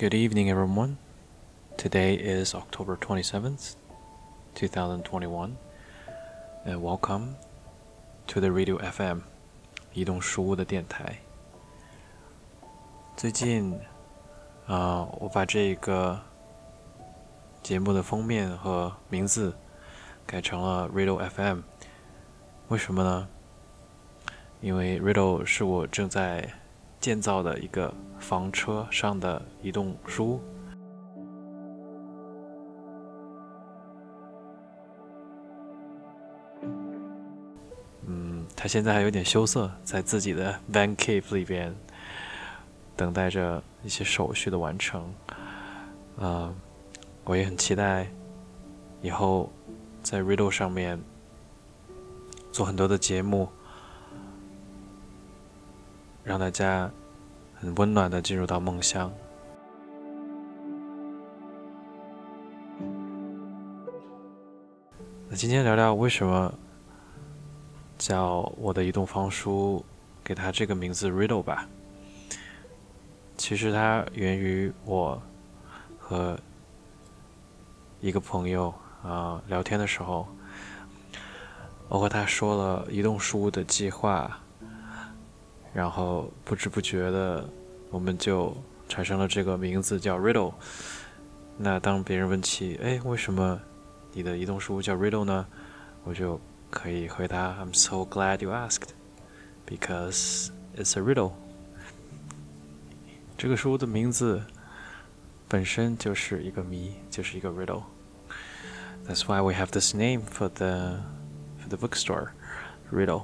Good evening, everyone. Today is October 27th, 2021, and welcome to the Radio FM 移动书屋的电台。最近，啊、我把这个节目的封面和名字改成了 Radio FM。为什么呢？因为 Radio 是我正在建造的一个房车上的移动书。嗯，他现在还有点羞涩，在自己的 van cave 里边等待着一些手续的完成。啊、我也很期待以后在 Riddle 上面做很多的节目，让大家很温暖的进入到梦乡。那今天聊聊为什么叫我的移动方书给它这个名字 Riddle 吧。其实它源于我和一个朋友啊、聊天的时候，我和他说了移动书屋的计划，然后不知不觉的我们就产生了这个名字叫 Riddle。那当别人问起，哎，为什么你的移动书屋叫 Riddle 呢？我就可以回答，I'm so glad you asked, because it's a riddle。这个书的名字本身就是一个谜，就是一个 riddle。That's why we have this name for the for the bookstore, Riddle.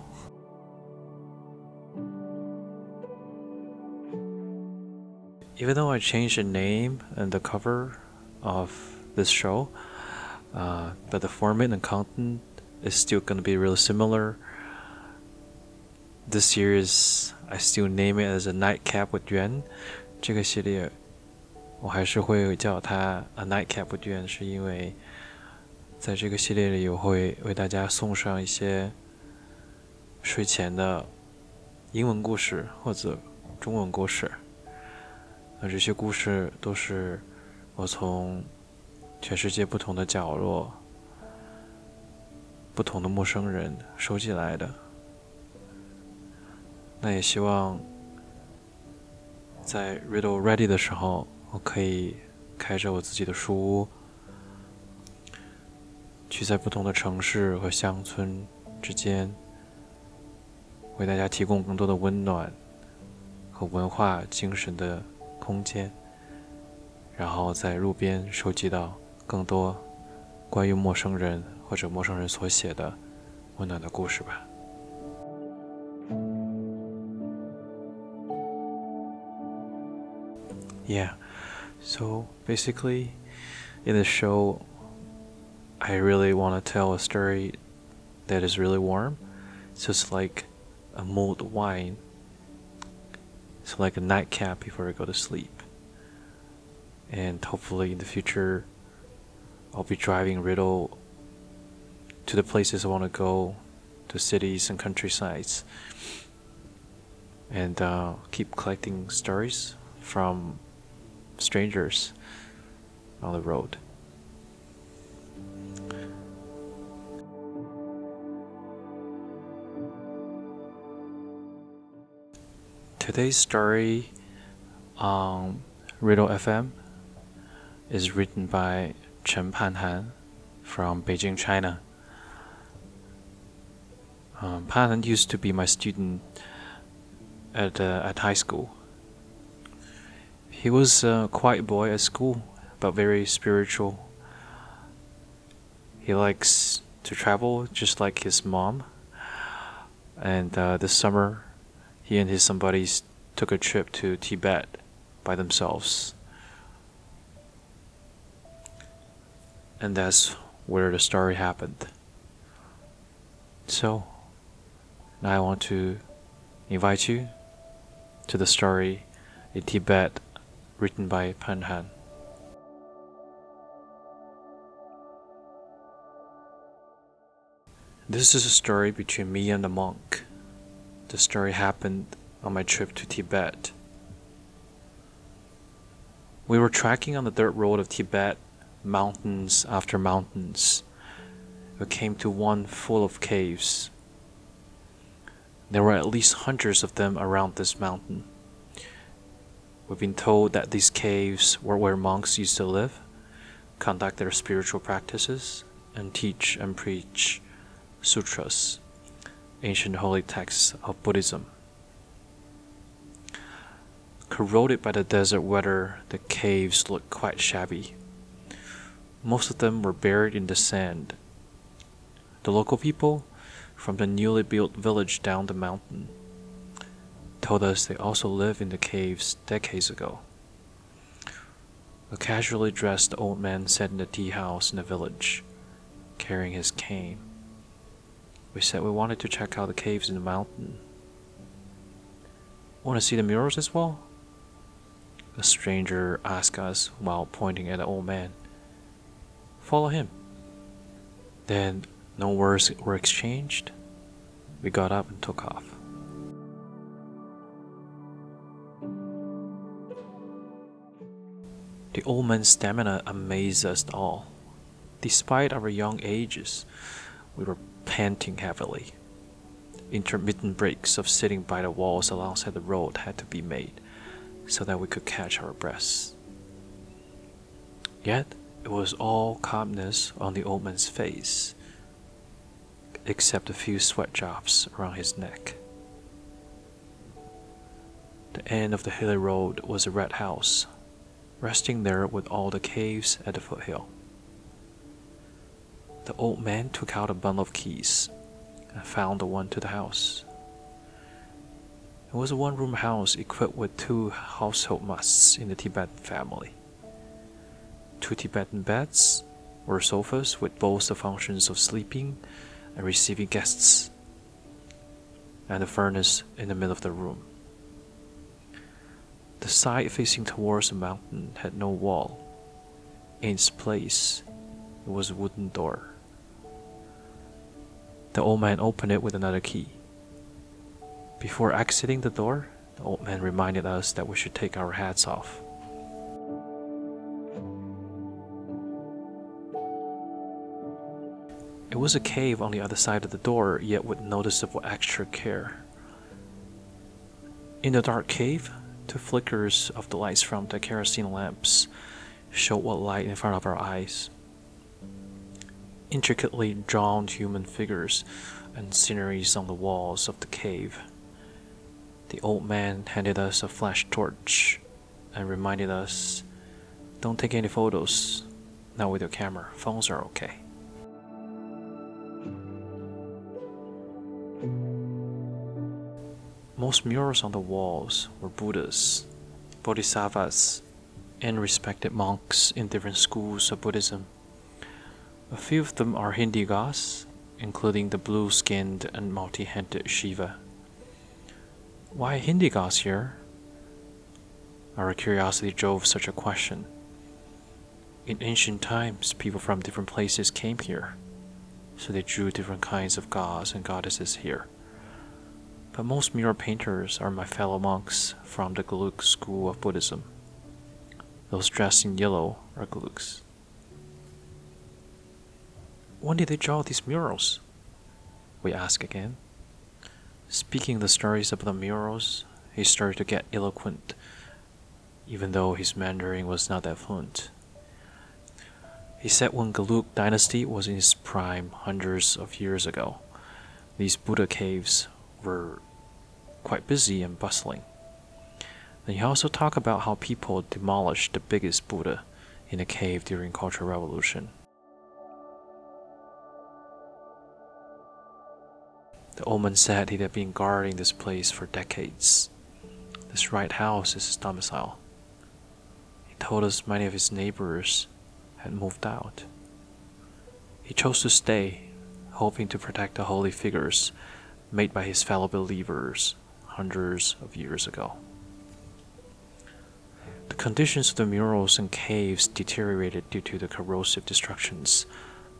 Even though I changed the name and the cover of this show, uh, but the format and content is still going to be really similar. This series, I still name it as a nightcap with Yuan. 这个系列我还是会叫它 A Nightcap with Yuan，是因为在这个系列里，我会为大家送上一些睡前的英文故事或者中文故事。 那这些故事都是我从全世界不同的角落、不同的陌生人收集来的。那也希望在 Riddle Ready 的时候，我可以开着我自己的书屋，去在不同的城市和乡村之间，为大家提供更多的温暖和文化精神的空间，然后在路边收集到更多关于陌生人或者陌生人所写的温暖的故事吧。Yeah, so basically, in the show, I really want to tell a story that is really warm. So it's like a mulled wine. it's like a nightcap before I go to sleep. And hopefully in the future, I'll be driving Riddle to the places I want to go, to cities and countrysides, and uh, keep collecting stories from strangers on the road. Today's story on Riddle FM is written by Chen Panhan from Beijing, China. Um, Panhan used to be my student at uh, at high school. He was a quiet boy at school, but very spiritual. He likes to travel just like his mom. And uh, this summer, he and his somebodies took a trip to Tibet by themselves. And that's where the story happened. So, now I want to invite you to the story in Tibet written by Panhan. This is a story between me and a monk. The story happened on my trip to Tibet. We were trekking on the dirt road of Tibet, mountains after mountains. We came to one full of caves. There were at least hundreds of them around this mountain. We've been told that these caves were where monks used to live, conduct their spiritual practices, and teach and preach sutras, ancient holy texts of Buddhism. Corroded by the desert weather, the caves looked quite shabby. Most of them were buried in the sand. The local people from the newly built village down the mountain told us they also lived in the caves decades ago. A casually dressed old man sat in the tea house in the village, carrying his cane. We said we wanted to check out the caves in the mountain. Want to see the murals as well? The stranger asked us while pointing at the old man. Follow him. Then no words were exchanged. We got up and took off. The old man's stamina amazed us all. Despite our young ages, we were panting heavily. Intermittent breaks of sitting by the walls alongside the road had to be made so that we could catch our breaths. Yet it was all calmness on the old man's face, except a few sweat drops around his neck. The end of the hilly road was a red house, resting there with all the caves at the foothill. The old man took out a bundle of keys and found the one to the house. It was a one room house equipped with two household musts in the Tibetan family. Two Tibetan beds or sofas with both the functions of sleeping and receiving guests, and a furnace in the middle of the room. The side facing towards the mountain had no wall. In its place, it was a wooden door. The old man opened it with another key. Before exiting the door, the old man reminded us that we should take our hats off. It was a cave on the other side of the door, yet with noticeable extra care. In the dark cave, two flickers of the lights from the kerosene lamps showed what light in front of our eyes. Intricately drawn human figures and sceneries on the walls of the cave. The old man handed us a flash torch and reminded us don't take any photos, not with your camera. Phones are okay. Most murals on the walls were Buddhas, Bodhisattvas, and respected monks in different schools of Buddhism. A few of them are Hindi gods, including the blue skinned and multi headed Shiva. Why Hindi gods here? Our curiosity drove such a question. In ancient times, people from different places came here, so they drew different kinds of gods and goddesses here. But most mural painters are my fellow monks from the Gelug school of Buddhism. Those dressed in yellow are Gelugs. When did they draw these murals? We ask again. Speaking the stories of the murals, he started to get eloquent, even though his Mandarin was not that fluent. He said when Gelug dynasty was in its prime hundreds of years ago, these Buddha caves were quite busy and bustling. Then he also talked about how people demolished the biggest Buddha in a cave during Cultural Revolution. The old man said he had been guarding this place for decades. This right house is his domicile. He told us many of his neighbors had moved out. He chose to stay, hoping to protect the holy figures made by his fellow believers hundreds of years ago. The conditions of the murals and caves deteriorated due to the corrosive destructions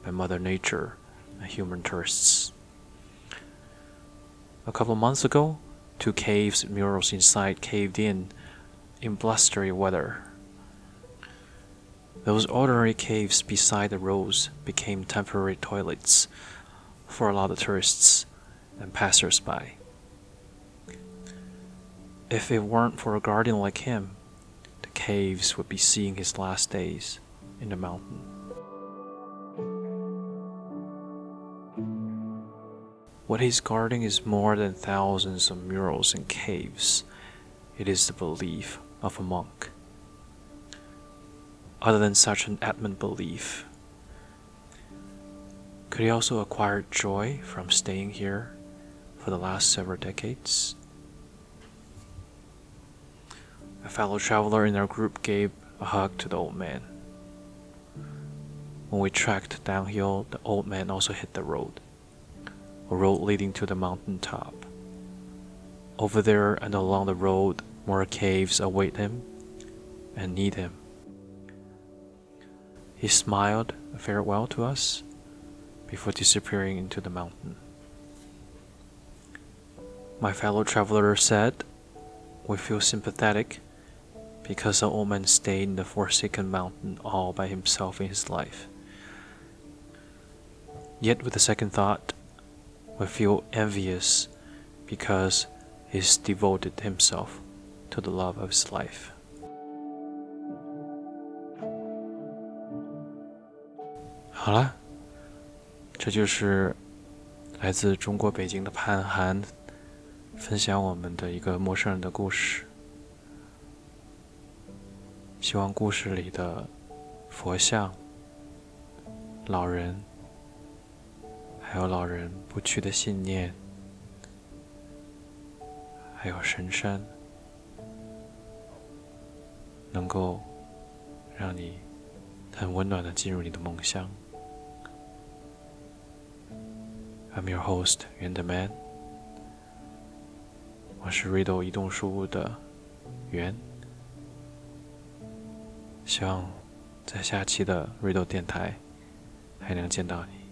by Mother Nature and human tourists. A couple of months ago, two caves murals inside caved in in blustery weather. Those ordinary caves beside the roads became temporary toilets for a lot of tourists and passers-by. If it weren't for a guardian like him, the caves would be seeing his last days in the mountain. What he's guarding is more than thousands of murals and caves. It is the belief of a monk. Other than such an adamant belief, could he also acquire joy from staying here for the last several decades? A fellow traveler in our group gave a hug to the old man. When we trekked downhill, the old man also hit the road a road leading to the mountain top. Over there and along the road, more caves await him and need him. He smiled a farewell to us before disappearing into the mountain. My fellow traveler said, We feel sympathetic because the old man stayed in the forsaken mountain all by himself in his life. Yet, with a second thought, will feel envious because he's devoted himself to the love of his life. 好了，这就是来自中国北京的潘寒分享我们的一个陌生人的故事。希望故事里的佛像、老人。还有老人不屈的信念，还有神山，能够让你很温暖的进入你的梦乡。I'm your host, 袁德 Man，我是 Riddle 移动书屋的袁，希望在下期的 Riddle 电台还能见到你。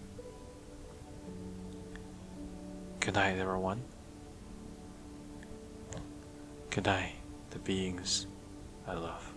Good night, everyone. Good night, the beings I love.